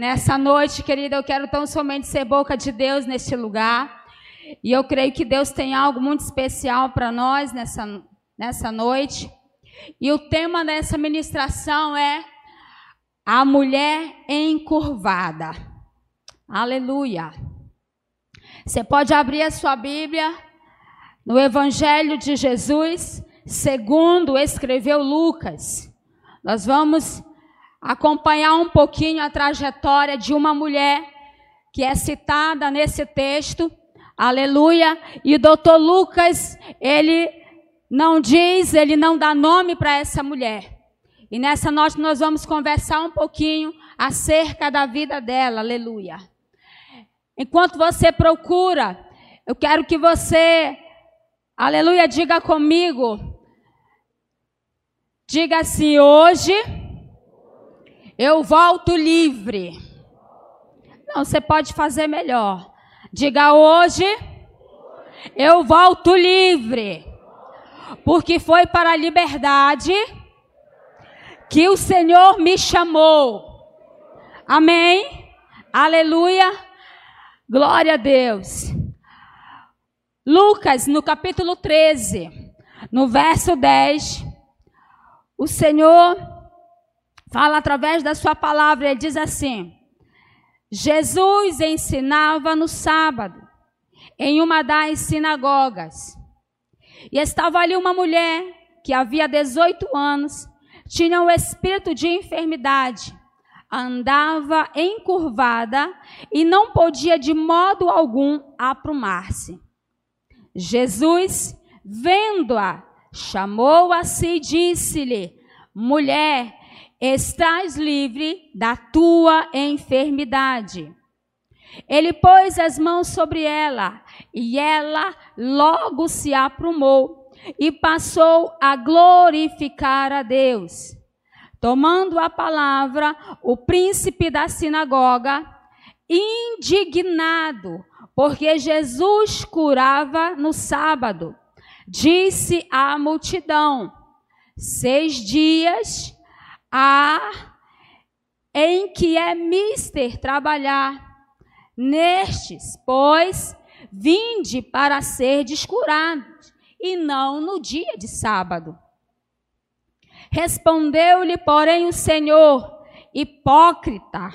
Nessa noite, querida, eu quero tão somente ser boca de Deus neste lugar. E eu creio que Deus tem algo muito especial para nós nessa, nessa noite. E o tema dessa ministração é a mulher encurvada. Aleluia. Você pode abrir a sua Bíblia no Evangelho de Jesus, segundo escreveu Lucas. Nós vamos acompanhar um pouquinho a trajetória de uma mulher que é citada nesse texto. Aleluia. E o doutor Lucas, ele não diz, ele não dá nome para essa mulher. E nessa noite nós vamos conversar um pouquinho acerca da vida dela. Aleluia. Enquanto você procura, eu quero que você, aleluia, diga comigo. Diga assim: hoje eu volto livre. Não, você pode fazer melhor. Diga hoje, eu volto livre. Porque foi para a liberdade que o Senhor me chamou. Amém? Aleluia. Glória a Deus. Lucas, no capítulo 13, no verso 10, o Senhor fala através da sua palavra, ele diz assim: Jesus ensinava no sábado, em uma das sinagogas. E estava ali uma mulher que havia 18 anos, tinha um espírito de enfermidade, andava encurvada e não podia de modo algum aprumar-se. Jesus, vendo-a, chamou a si e disse-lhe: Mulher, estás livre da tua enfermidade. Ele pôs as mãos sobre ela e ela logo se aprumou e passou a glorificar a Deus. Tomando a palavra, o príncipe da sinagoga, indignado, porque Jesus curava no sábado, disse à multidão: Seis dias há em que é mister trabalhar. Nestes, pois, vinde para ser descurados, e não no dia de sábado. Respondeu-lhe, porém, o Senhor, hipócrita,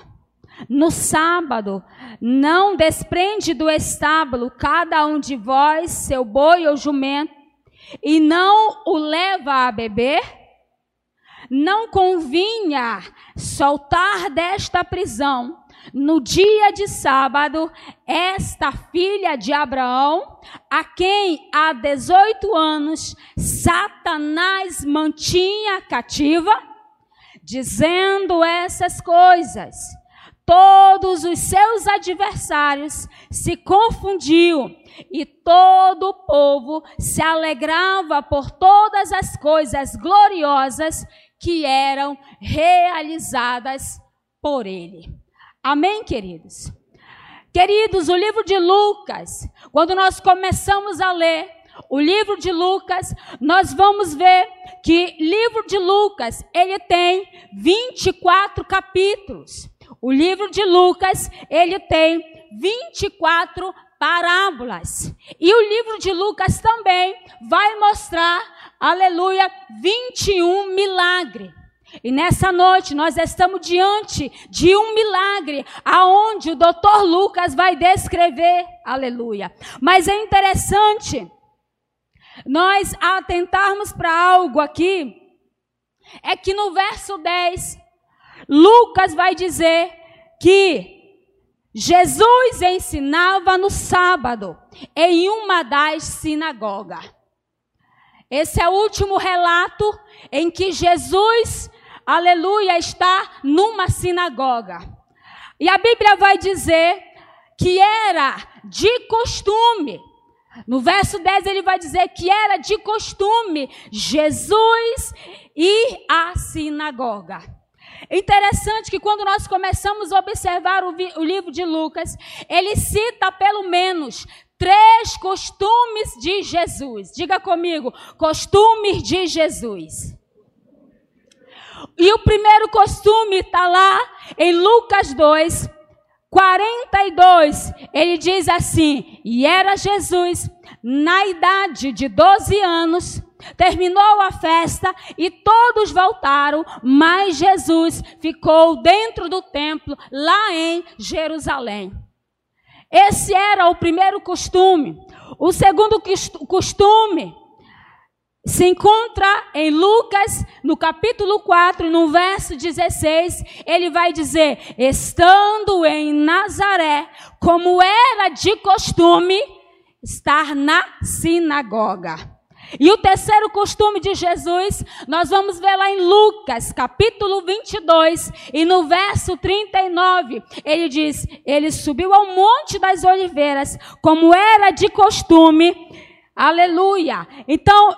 no sábado não desprende do estábulo cada um de vós seu boi ou jumento, e não o leva a beber? Não convinha soltar desta prisão no dia de sábado esta filha de Abraão, a quem há 18 anos Satanás mantinha cativa, dizendo essas coisas. Todos os seus adversários se confundiam e todo o povo se alegrava por todas as coisas gloriosas que eram realizadas por ele. Amém, queridos? Queridos, o livro de Lucas, quando nós começamos a ler o livro de Lucas, nós vamos ver que livro de Lucas, ele tem 24 capítulos. O livro de Lucas, ele tem 24 parábolas. E o livro de Lucas também vai mostrar aleluia, 21 milagre. E nessa noite nós estamos diante de um milagre, aonde o doutor Lucas vai descrever, aleluia. Mas é interessante nós atentarmos para algo aqui, é que no verso 10, Lucas vai dizer que Jesus ensinava no sábado em uma das sinagogas. Esse é o último relato em que Jesus, aleluia, está numa sinagoga. E a Bíblia vai dizer que era de costume. No verso 10 ele vai dizer que era de costume Jesus ir à sinagoga. Interessante que quando nós começamos a observar o, o livro de Lucas, ele cita pelo menos Três costumes de Jesus. Diga comigo, costumes de Jesus. E o primeiro costume está lá em Lucas 2, 42. Ele diz assim: E era Jesus, na idade de 12 anos, terminou a festa e todos voltaram, mas Jesus ficou dentro do templo, lá em Jerusalém. Esse era o primeiro costume. O segundo costume se encontra em Lucas, no capítulo 4, no verso 16, ele vai dizer: estando em Nazaré, como era de costume, estar na sinagoga. E o terceiro costume de Jesus, nós vamos ver lá em Lucas, capítulo 22, e no verso 39, ele diz: Ele subiu ao Monte das Oliveiras, como era de costume. Aleluia. Então,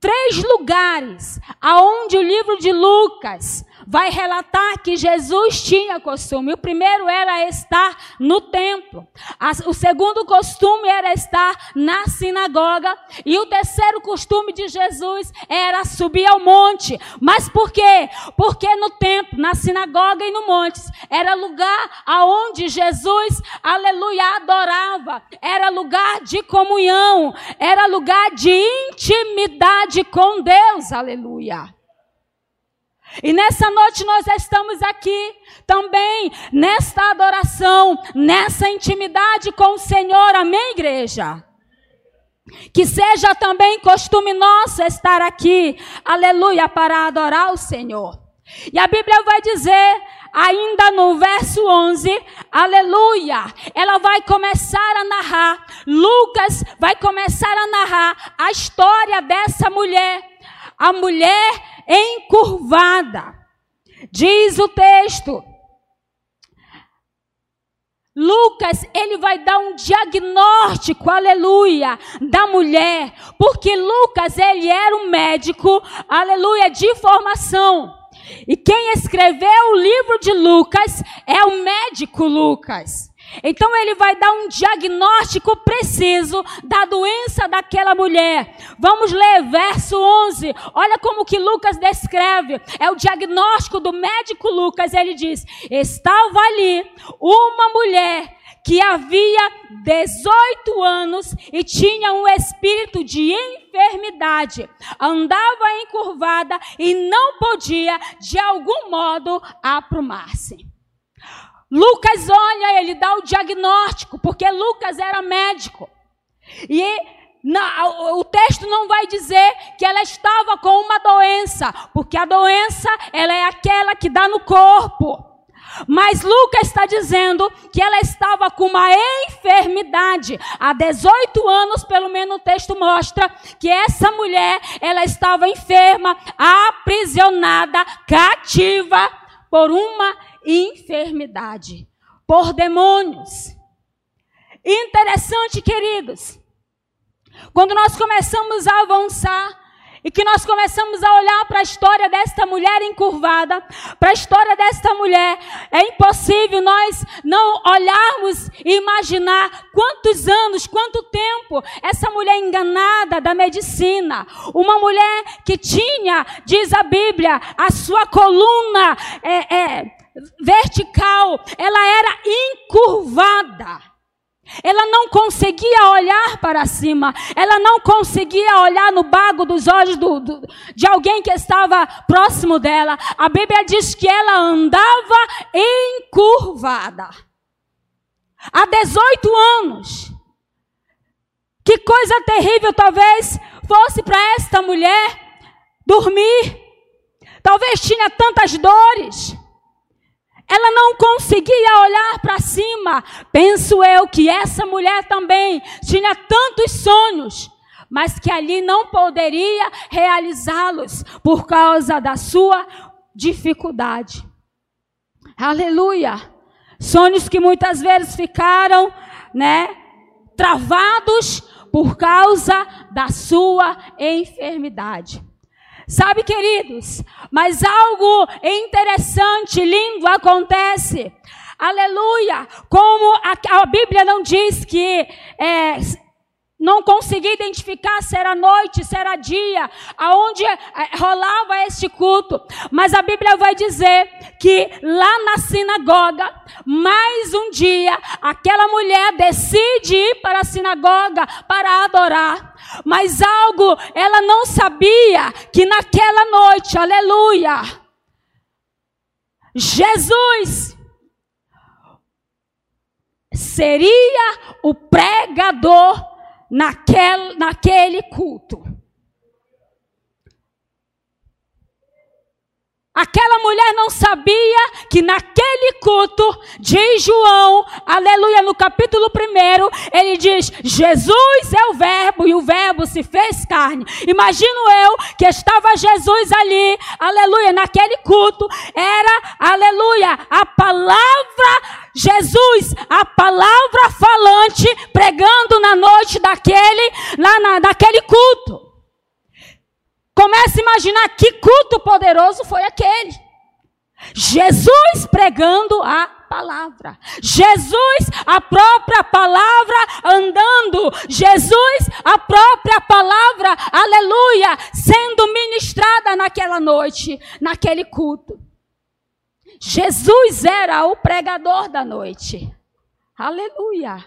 três lugares aonde o livro de Lucas vai relatar que Jesus tinha costume. O primeiro era estar no templo. O segundo costume era estar na sinagoga. E o terceiro costume de Jesus era subir ao monte. Mas por quê? Porque no templo, na sinagoga e no monte, era lugar aonde Jesus, aleluia, adorava. Era lugar de comunhão. Era lugar de intimidade com Deus. Aleluia. E nessa noite nós estamos aqui também nesta adoração, nessa intimidade com o Senhor. Amém, igreja? Que seja também costume nosso estar aqui, aleluia, para adorar o Senhor. E a Bíblia vai dizer, ainda no verso 11, aleluia, ela vai começar a narrar, Lucas vai começar a narrar a história dessa mulher, a mulher encurvada. Diz o texto. Lucas, ele vai dar um diagnóstico, aleluia, da mulher, porque Lucas, ele era um médico, aleluia, de formação. E quem escreveu o livro de Lucas é o médico Lucas. Então ele vai dar um diagnóstico preciso da doença daquela mulher. Vamos ler verso 11. Olha como que Lucas descreve. É o diagnóstico do médico Lucas. Ele diz: "Estava ali uma mulher que havia 18 anos e tinha um espírito de enfermidade, andava encurvada e não podia de algum modo aprumar-se. Lucas olha, ele dá o diagnóstico, porque Lucas era médico. E o texto não vai dizer que ela estava com uma doença, porque a doença ela é aquela que dá no corpo. Mas Lucas está dizendo que ela estava com uma enfermidade. Há 18 anos, pelo menos o texto mostra que essa mulher, ela estava enferma, aprisionada, cativa por uma enfermidade, por demônios. Interessante, queridos, quando nós começamos a avançar e que nós começamos a olhar para a história desta mulher encurvada, para a história desta mulher, é impossível nós não olharmos e imaginar quantos anos, quanto tempo essa mulher enganada da medicina, uma mulher que tinha, diz a Bíblia, a sua coluna é, é vertical, ela era encurvada. Ela não conseguia olhar para cima, ela não conseguia olhar no bago dos olhos do, do, de alguém que estava próximo dela. A Bíblia diz que ela andava encurvada. Há 18 anos. Que coisa terrível talvez fosse para esta mulher dormir. Talvez tinha tantas dores. Ela não conseguia olhar para cima. Penso eu que essa mulher também tinha tantos sonhos, mas que ali não poderia realizá-los por causa da sua dificuldade. Aleluia. Sonhos que muitas vezes ficaram, né, travados por causa da sua enfermidade. Sabe, queridos, mas algo interessante, lindo acontece. Aleluia! Como a, a Bíblia não diz que é, não conseguia identificar se era noite, se era dia, aonde eh, rolava este culto. Mas a Bíblia vai dizer que lá na sinagoga, mais um dia, aquela mulher decide ir para a sinagoga para adorar. Mas algo ela não sabia que naquela noite, aleluia, Jesus seria o pregador naquele, culto. Aquela mulher não sabia que naquele culto de João, aleluia, no capítulo 1, ele diz: Jesus é o Verbo e o Verbo se fez carne. Imagino eu que estava Jesus ali, aleluia, naquele culto, era, aleluia, a palavra Jesus, a palavra falante, pregando na noite daquele, lá na, daquele culto. Comece a imaginar que culto poderoso foi aquele. Jesus pregando a palavra. Jesus, a própria palavra andando. Jesus, a própria palavra, aleluia, sendo ministrada naquela noite, naquele culto. Jesus era o pregador da noite. Aleluia.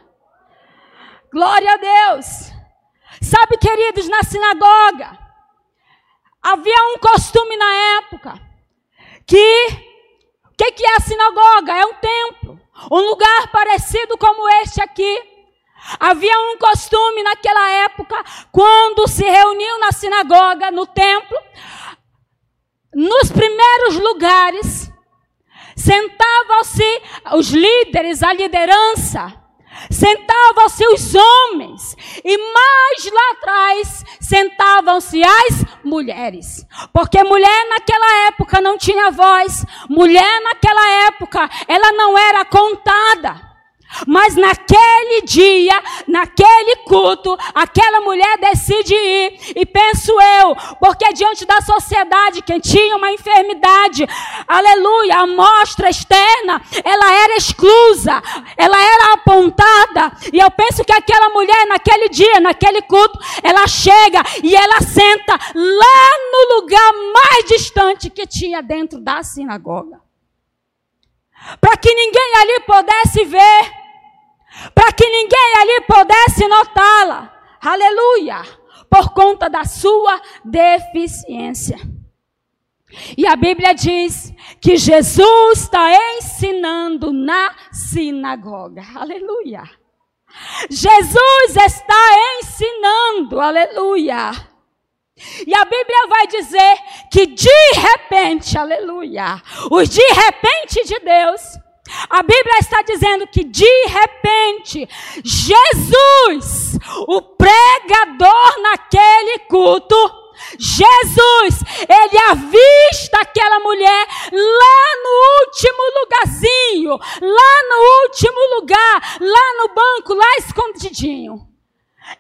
Glória a Deus. Sabe, queridos, na sinagoga, havia um costume na época que o que, que é a sinagoga? É um templo, um lugar parecido como este aqui. Havia um costume naquela época, quando se reuniam na sinagoga, no templo, nos primeiros lugares, Sentavam-se os líderes, a liderança. Sentavam-se os homens. E mais lá atrás sentavam-se as mulheres. Porque mulher naquela época não tinha voz. Mulher naquela época, ela não era contada. Mas naquele dia, naquele culto, aquela mulher decide ir. E penso eu, porque diante da sociedade, quem tinha uma enfermidade, aleluia, a mostra externa, ela era exclusa, ela era apontada. E eu penso que aquela mulher, naquele dia, naquele culto, ela chega e ela senta lá no lugar mais distante que tinha dentro da sinagoga. Para que ninguém ali pudesse ver para que ninguém ali pudesse notá-la. Aleluia! Por conta da sua deficiência. E a Bíblia diz que Jesus está ensinando na sinagoga. Aleluia! Jesus está ensinando, aleluia. E a Bíblia vai dizer que de repente, aleluia, os de repente de Deus a Bíblia está dizendo que de repente, Jesus, o pregador naquele culto, Jesus, ele avista aquela mulher lá no último lugarzinho, lá no último lugar, lá no banco, lá escondidinho.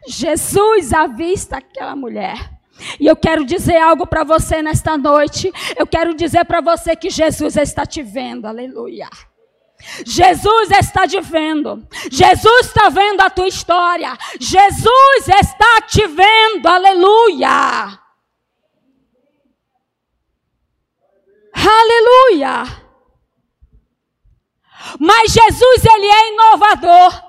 Jesus avista aquela mulher. E eu quero dizer algo para você nesta noite. Eu quero dizer para você que Jesus está te vendo. Aleluia. Jesus está te vendo. Jesus está vendo a tua história. Jesus está te vendo. Aleluia. Aleluia. Mas Jesus, ele é inovador.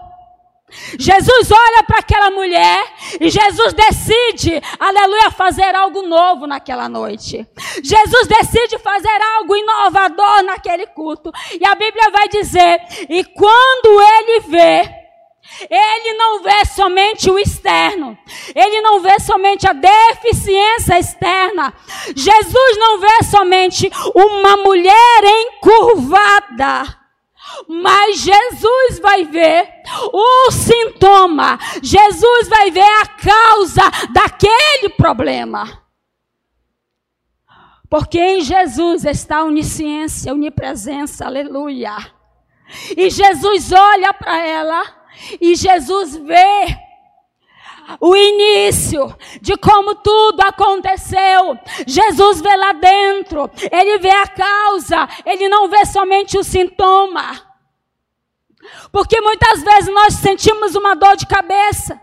Jesus olha para aquela mulher e Jesus decide, aleluia, fazer algo novo naquela noite. Jesus decide fazer algo inovador naquele culto. E a Bíblia vai dizer: e quando ele vê, ele não vê somente o externo, ele não vê somente a deficiência externa. Jesus não vê somente uma mulher encurvada mas Jesus vai ver o sintoma, Jesus vai ver a causa daquele problema. Porque em Jesus está a onisciência, a onipresença, aleluia. E Jesus olha para ela e Jesus vê o início de como tudo aconteceu. Jesus vê lá dentro, ele vê a causa, ele não vê somente o sintoma. Porque muitas vezes nós sentimos uma dor de cabeça.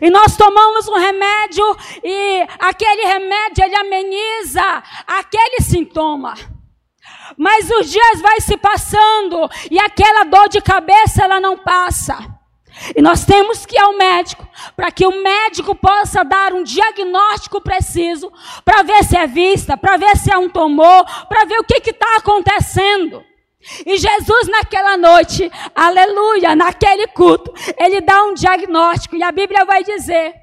E nós tomamos um remédio e aquele remédio ele ameniza aquele sintoma. Mas os dias vai se passando e aquela dor de cabeça ela não passa. E nós temos que ir ao médico para que o médico possa dar um diagnóstico preciso para ver se é vista, para ver se é um tumor, para ver o que está acontecendo. E Jesus naquela noite, aleluia, naquele culto, ele dá um diagnóstico e a Bíblia vai dizer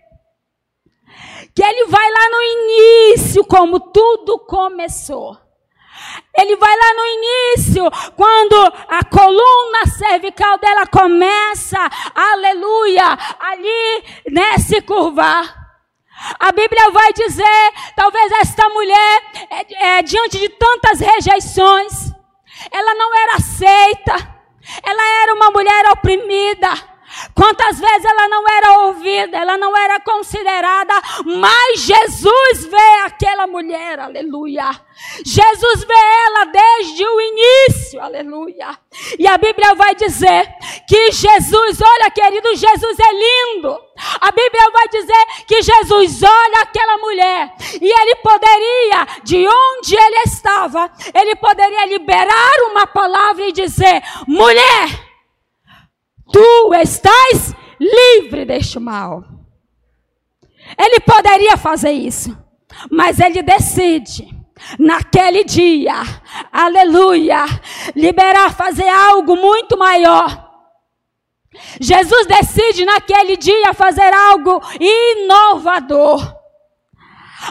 que ele vai lá no início, como tudo começou. Ele vai lá no início, quando a coluna cervical dela começa, aleluia, ali, né, se curvar. A Bíblia vai dizer, talvez esta mulher, é, é, diante de tantas rejeições, ela não era aceita, ela era uma mulher oprimida. Quantas vezes ela não era ouvida, ela não era considerada, mas Jesus vê aquela mulher, aleluia. Jesus vê ela desde o início, aleluia. E a Bíblia vai dizer que Jesus, olha querido, Jesus é lindo. A Bíblia vai dizer que Jesus olha aquela mulher e ele poderia, de onde ele estava, ele poderia liberar uma palavra e dizer: mulher Tu estás livre deste mal. Ele poderia fazer isso, mas ele decide naquele dia, aleluia, liberar, fazer algo muito maior. Jesus decide naquele dia fazer algo inovador.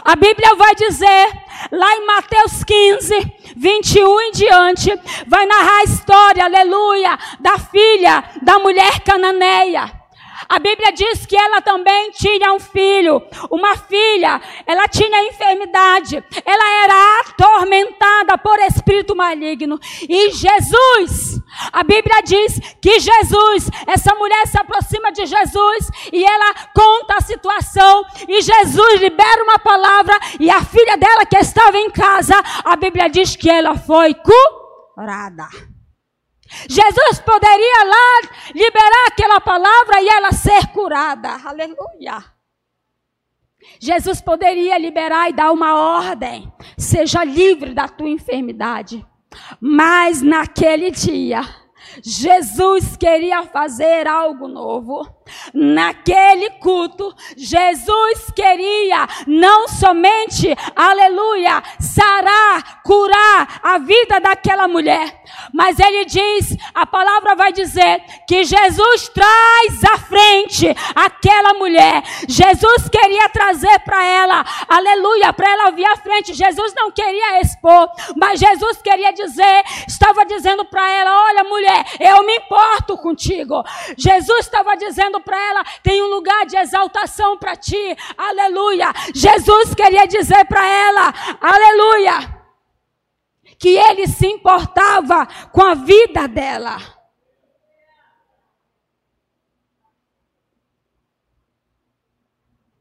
A Bíblia vai dizer, lá em Mateus 15, 21 em diante, vai narrar a história, aleluia, da filha da mulher cananeia. A Bíblia diz que ela também tinha um filho, uma filha, ela tinha enfermidade, ela era atormentada por espírito maligno. E Jesus, a Bíblia diz que Jesus, essa mulher se aproxima de Jesus e ela conta a situação e Jesus libera uma palavra e a filha dela que estava em casa, a Bíblia diz que ela foi curada. Jesus poderia lá liberar aquela palavra e ela ser curada. Aleluia. Jesus poderia liberar e dar uma ordem: seja livre da tua enfermidade. Mas naquele dia, Jesus queria fazer algo novo. Naquele culto, Jesus queria não somente, aleluia, sarar, curar a vida daquela mulher, mas ele diz, a palavra vai dizer que Jesus traz à frente aquela mulher. Jesus queria trazer para ela, aleluia, para ela vir à frente. Jesus não queria expor, mas Jesus queria dizer, estava dizendo para ela: Olha, mulher, eu me importo contigo. Jesus estava dizendo para ela: tem um lugar de exaltação para ti, aleluia. Jesus queria dizer para ela: aleluia que ele se importava com a vida dela.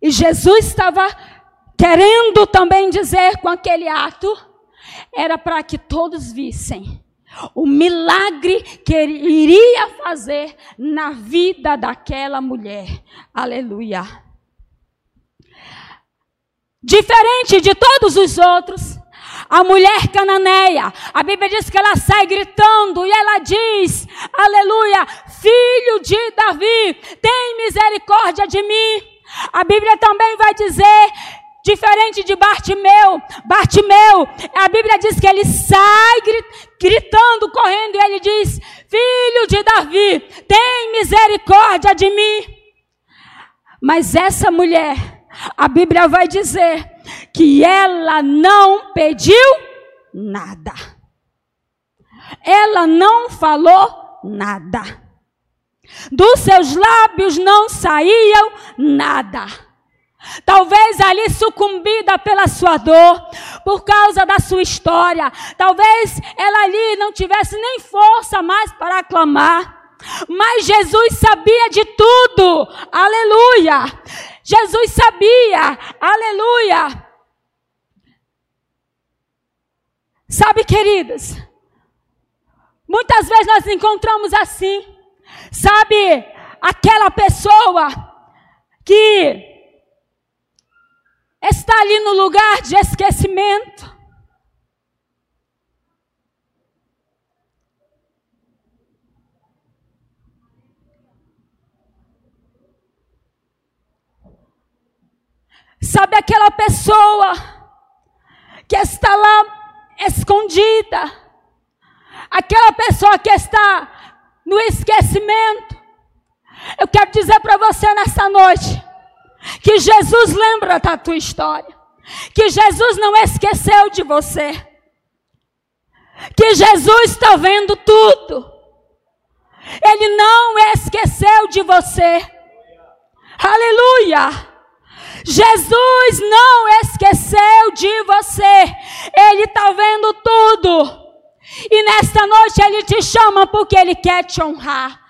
E Jesus estava querendo também dizer com aquele ato, era para que todos vissem o milagre que ele iria fazer na vida daquela mulher. Aleluia. Diferente de todos os outros, a mulher cananeia, a Bíblia diz que ela sai gritando e ela diz: Aleluia, filho de Davi, tem misericórdia de mim. A Bíblia também vai dizer diferente de Bartimeu. Bartimeu, a Bíblia diz que ele sai gritando, correndo, e ele diz: Filho de Davi, tem misericórdia de mim. Mas essa mulher, a Bíblia vai dizer que ela não pediu nada. Ela não falou nada. Dos seus lábios não saíam nada. Talvez ali sucumbida pela sua dor, por causa da sua história. Talvez ela ali não tivesse nem força mais para aclamar. Mas Jesus sabia de tudo. Aleluia. Jesus sabia. Aleluia. Sabe, queridos, muitas vezes nós encontramos assim. Sabe, aquela pessoa que está ali no lugar de esquecimento. Sabe aquela pessoa que está lá escondida? Aquela pessoa que está no esquecimento? Eu quero dizer para você nessa noite que Jesus lembra da tua história, que Jesus não esqueceu de você, que Jesus está vendo tudo, Ele não esqueceu de você. Aleluia! Jesus não esqueceu de você. Ele está vendo tudo. E nesta noite Ele te chama porque Ele quer te honrar.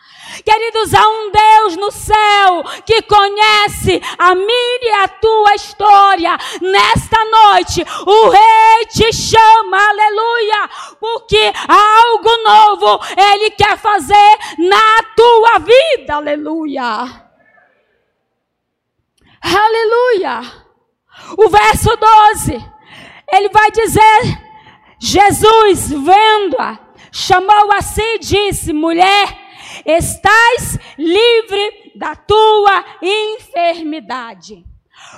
Queridos, há um Deus no céu que conhece a minha e a tua história. Nesta noite, o Rei te chama, aleluia, porque algo novo Ele quer fazer na tua vida, aleluia. Aleluia. O verso 12, ele vai dizer: Jesus, vendo-a, chamou a si e disse: Mulher, estás livre da tua enfermidade.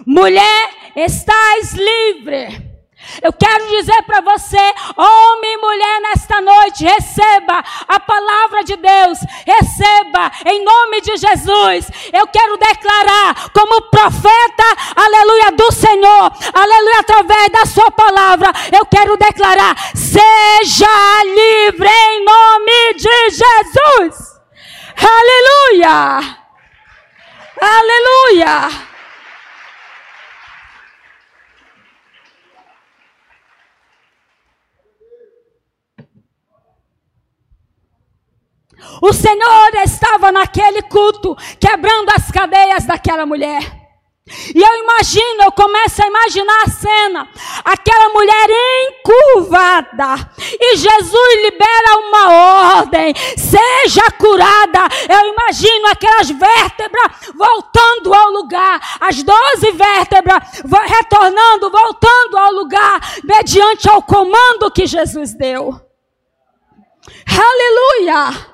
Mulher, estás livre. Eu quero dizer para você, homem e mulher, nesta noite, receba a palavra de Deus, receba em nome de Jesus. Eu quero declarar como profeta, aleluia, do Senhor, aleluia, através da Sua palavra, eu quero declarar: seja livre em nome de Jesus. Aleluia! Aleluia! O Senhor estava naquele culto, quebrando as cadeias daquela mulher. E eu imagino, eu começo a imaginar a cena, aquela mulher encurvada, e Jesus libera uma ordem, seja curada. Eu imagino aquelas vértebras voltando ao lugar, as doze vértebras retornando, voltando ao lugar, mediante ao comando que Jesus deu. Aleluia!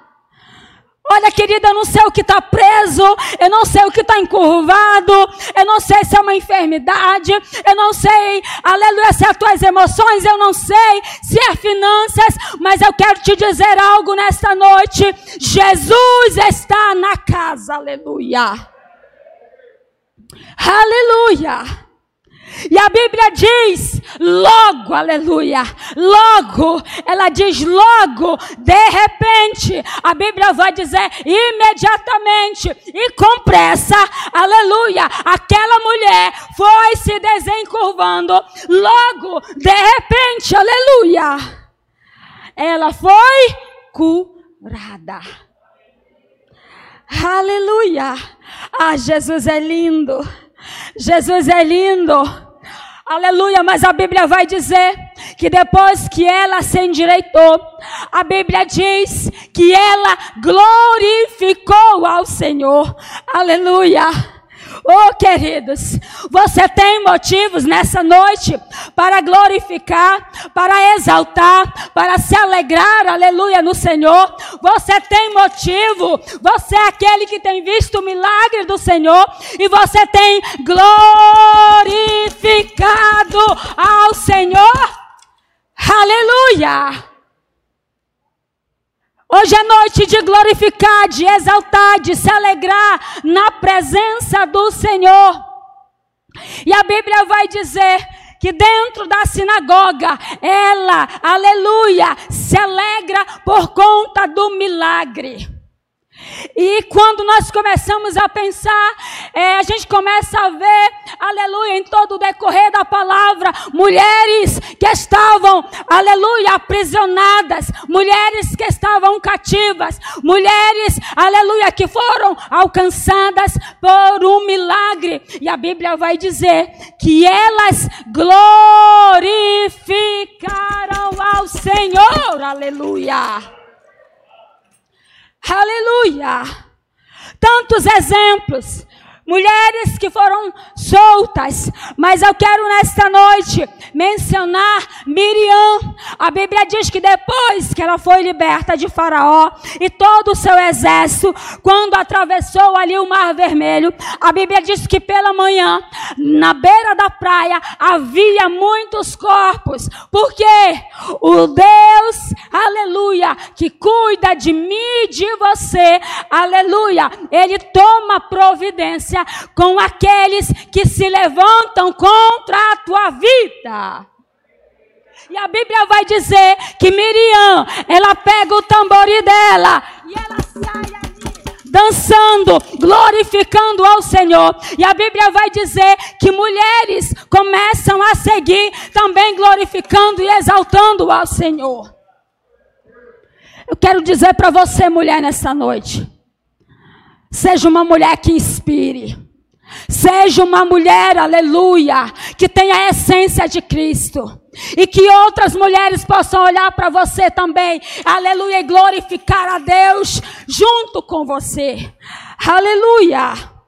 Olha, querida, eu não sei o que está preso, eu não sei o que está encurvado, eu não sei se é uma enfermidade, eu não sei, aleluia, se é as tuas emoções, eu não sei se é finanças, mas eu quero te dizer algo nesta noite: Jesus está na casa, aleluia. Aleluia. E a Bíblia diz, logo, aleluia, logo, ela diz logo, de repente, a Bíblia vai dizer imediatamente e com pressa, aleluia, aquela mulher foi se desencurvando, logo, de repente, aleluia, ela foi curada. Aleluia! Ah, Jesus é lindo. Jesus é lindo. Aleluia, mas a Bíblia vai dizer que depois que ela se endireitou, a Bíblia diz que ela glorificou ao Senhor. Aleluia. Oh, queridos, você tem motivos nessa noite para glorificar, para exaltar, para se alegrar, aleluia, no Senhor. Você tem motivo, você é aquele que tem visto o milagre do Senhor e você tem glorificado ao Senhor. Aleluia! Hoje é noite de glorificar, de exaltar, de se alegrar na presença do Senhor. E a Bíblia vai dizer que dentro da sinagoga, ela, aleluia, se alegra por conta do milagre. E quando nós começamos a pensar, é, a gente começa a ver, aleluia, em todo o decorrer da palavra, mulheres que estavam, aleluia, aprisionadas, mulheres que estavam cativas, mulheres, aleluia, que foram alcançadas por um milagre. E a Bíblia vai dizer que elas glorificaram ao Senhor, aleluia. Aleluia! Tantos exemplos. Mulheres que foram soltas, mas eu quero nesta noite mencionar Miriam. A Bíblia diz que depois que ela foi liberta de Faraó e todo o seu exército, quando atravessou ali o Mar Vermelho, a Bíblia diz que pela manhã, na beira da praia, havia muitos corpos, porque o Deus, aleluia, que cuida de mim e de você, aleluia, ele toma providência com aqueles que se levantam contra a tua vida. E a Bíblia vai dizer que Miriam, ela pega o tambori dela e ela sai dançando, glorificando ao Senhor. E a Bíblia vai dizer que mulheres começam a seguir também glorificando e exaltando ao Senhor. Eu quero dizer para você, mulher, nessa noite. Seja uma mulher que inspire. Seja uma mulher, aleluia, que tenha a essência de Cristo. E que outras mulheres possam olhar para você também, aleluia, e glorificar a Deus junto com você. Aleluia.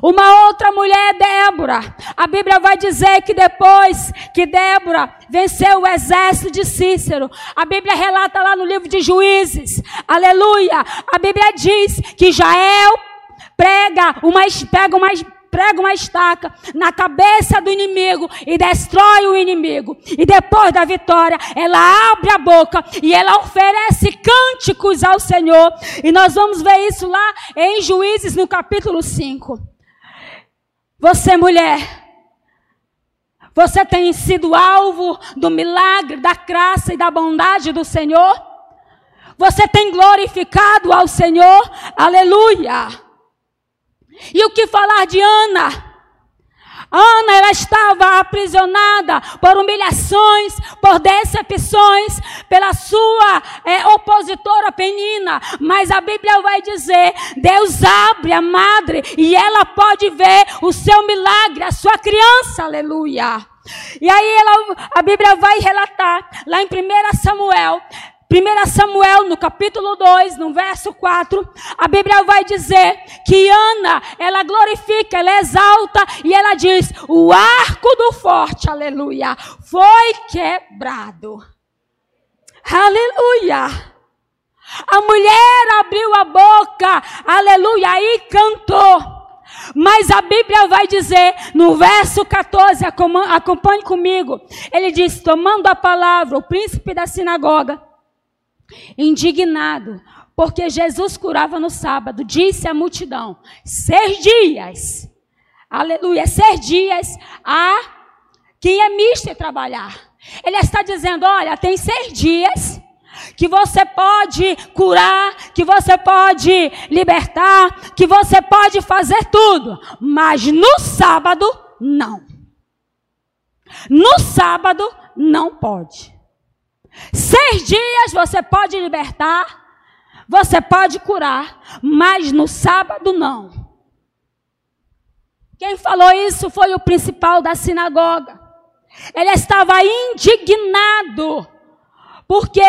Uma outra mulher Débora. A Bíblia vai dizer que depois que Débora venceu o exército de Cícero, a Bíblia relata lá no livro de Juízes, aleluia. A Bíblia diz que Jael prega uma, pega uma, prega uma estaca na cabeça do inimigo e destrói o inimigo. E depois da vitória, ela abre a boca e ela oferece cânticos ao Senhor. E nós vamos ver isso lá em Juízes no capítulo 5. Você, mulher, você tem sido alvo do milagre, da graça e da bondade do Senhor? Você tem glorificado ao Senhor? Aleluia! E o que falar de Ana? Ana, ela estava aprisionada por humilhações, por decepções, pela sua é, opositora Penina. Mas a Bíblia vai dizer: Deus abre a madre e ela pode ver o seu milagre, a sua criança, aleluia. E aí ela, a Bíblia vai relatar, lá em 1 Samuel, 1 Samuel, no capítulo 2, no verso 4, a Bíblia vai dizer que Ana, ela glorifica, ela exalta e ela diz: o arco do forte, aleluia, foi quebrado. Aleluia. A mulher abriu a boca, aleluia, e cantou. Mas a Bíblia vai dizer, no verso 14, acompanhe comigo. Ele diz: tomando a palavra, o príncipe da sinagoga Indignado, porque Jesus curava no sábado, disse à multidão: seis dias, aleluia, seis dias a quem é misto trabalhar. Ele está dizendo: olha, tem seis dias que você pode curar, que você pode libertar, que você pode fazer tudo, mas no sábado, não. No sábado, não pode. Seis dias você pode libertar, você pode curar, mas no sábado não. Quem falou isso foi o principal da sinagoga. Ele estava indignado, porque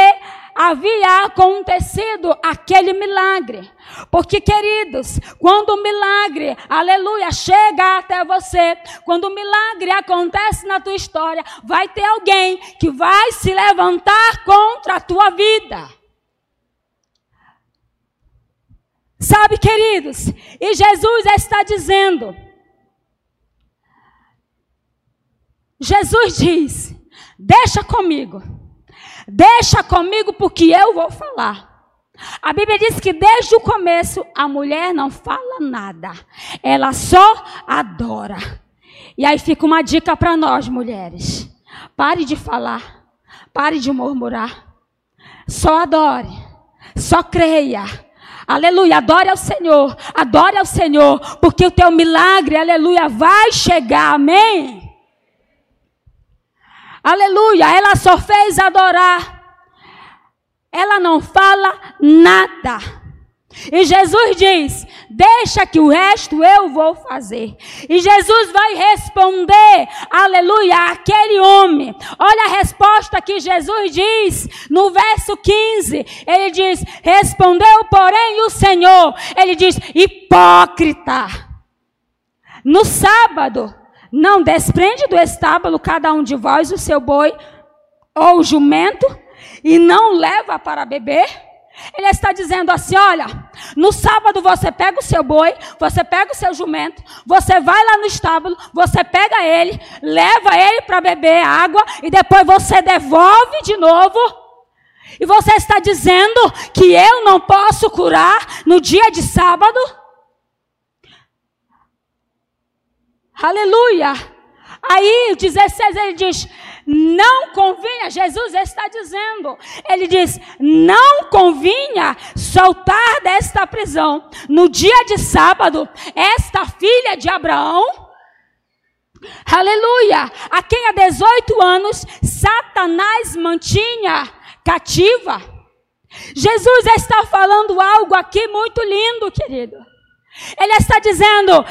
havia acontecido aquele milagre. Porque, queridos, quando o milagre, aleluia, chega até você, quando o milagre acontece na tua história, vai ter alguém que vai se levantar contra a tua vida. Sabe, queridos, e Jesus está dizendo, Jesus diz: Deixa comigo. Deixa comigo porque eu vou falar. A Bíblia diz que desde o começo a mulher não fala nada, ela só adora. E aí fica uma dica para nós, mulheres: pare de falar, pare de murmurar, só adore, só creia. Aleluia, adore ao Senhor, adore ao Senhor, porque o teu milagre, aleluia, vai chegar, amém? Aleluia, ela só fez adorar. Ela não fala nada. E Jesus diz: Deixa que o resto eu vou fazer. E Jesus vai responder, aleluia, aquele homem. Olha a resposta que Jesus diz no verso 15. Ele diz: Respondeu, porém, o Senhor. Ele diz: Hipócrita. No sábado, não desprende do estábulo cada um de vós o seu boi ou o jumento e não leva para beber? Ele está dizendo assim: olha, no sábado você pega o seu boi, você pega o seu jumento, você vai lá no estábulo, você pega ele, leva ele para beber água e depois você devolve de novo. E você está dizendo que eu não posso curar no dia de sábado? Aleluia! Aí, 16, ele diz: não convinha, Jesus está dizendo, ele diz: não convinha soltar desta prisão no dia de sábado esta filha de Abraão. Aleluia! A quem há 18 anos Satanás mantinha cativa. Jesus está falando algo aqui muito lindo, querido. Ele está dizendo: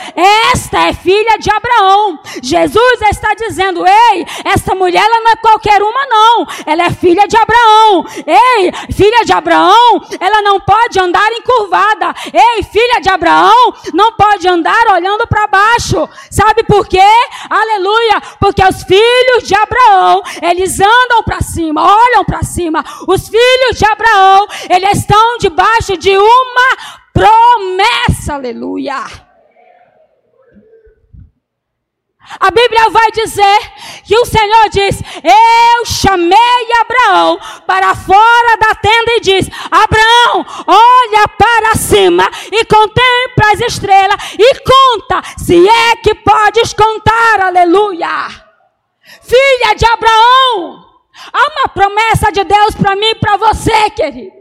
esta é filha de Abraão. Jesus está dizendo: ei, esta mulher ela não é qualquer uma, não. Ela é filha de Abraão. Ei, filha de Abraão, ela não pode andar encurvada. Ei, filha de Abraão, não pode andar olhando para baixo. Sabe por quê? Aleluia! Porque os filhos de Abraão, eles andam para cima, olham para cima. Os filhos de Abraão, eles estão debaixo de uma promessa, aleluia. A Bíblia vai dizer que o Senhor diz: Eu chamei Abraão para fora da tenda e diz: Abraão, olha para cima e contempla as estrelas e conta, se é que podes contar, aleluia. Filha de Abraão, há uma promessa de Deus para mim e para você, querido.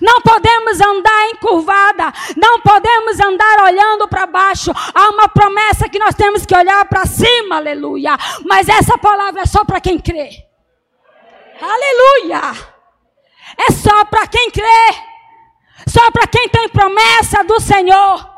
Não podemos andar encurvada, não podemos andar olhando para baixo. Há uma promessa que nós temos que olhar para cima, aleluia. Mas essa palavra é só para quem crê. Aleluia! É só para quem crê. Só para quem tem promessa do Senhor.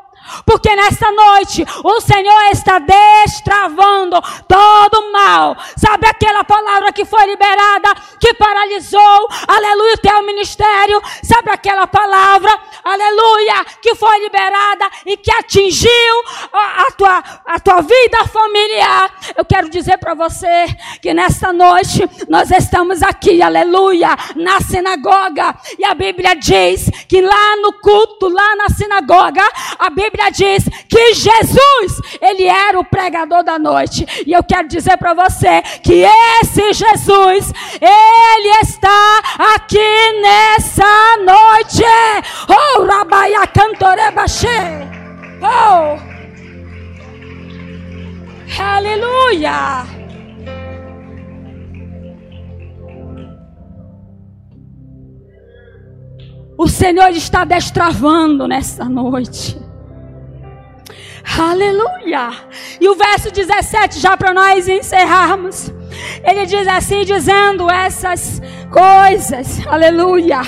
Porque nesta noite o Senhor está destravando todo mal. Sabe aquela palavra que foi liberada, que paralisou, aleluia, o teu ministério? Sabe aquela palavra, aleluia, que foi liberada e que atingiu a tua, a tua vida familiar? Eu quero dizer para você que nesta noite nós estamos aqui, aleluia, na sinagoga. E a Bíblia diz que lá no culto, lá na sinagoga, a Bíblia diz que Jesus, ele era o pregador da noite. E eu quero dizer para você que esse Jesus, ele está aqui nessa noite. Oh, Rabaia Cantorebaxê. Oh. Aleluia. O Senhor está destravando nessa noite. Aleluia! E o verso 17, já para nós encerrarmos, ele diz assim, dizendo essas coisas, aleluia.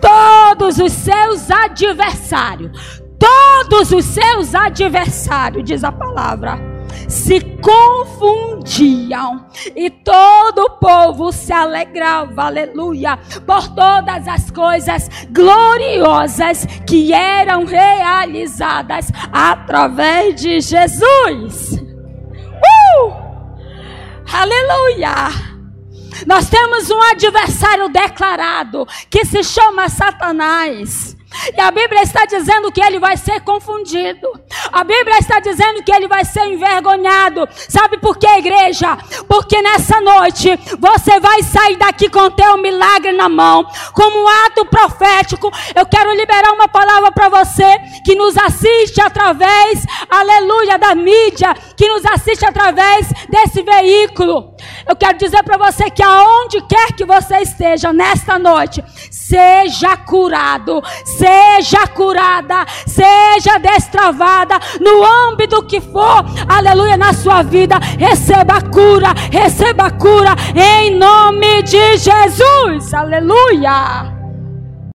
Todos os seus adversários, todos os seus adversários, diz a palavra, se confundiam e todo o povo se alegrava, aleluia, por todas as coisas gloriosas que eram realizadas através de Jesus. Uh! Aleluia! Nós temos um adversário declarado que se chama Satanás. E a Bíblia está dizendo que ele vai ser confundido. A Bíblia está dizendo que ele vai ser envergonhado. Sabe por quê, igreja? Porque nessa noite você vai sair daqui com teu milagre na mão, como um ato profético. Eu quero liberar uma palavra para você que nos assiste através, aleluia, da mídia, que nos assiste através desse veículo. Eu quero dizer para você que aonde quer que você esteja nesta noite, seja curado seja curada, seja destravada no âmbito que for, aleluia, na sua vida, receba cura, receba cura em nome de Jesus, aleluia.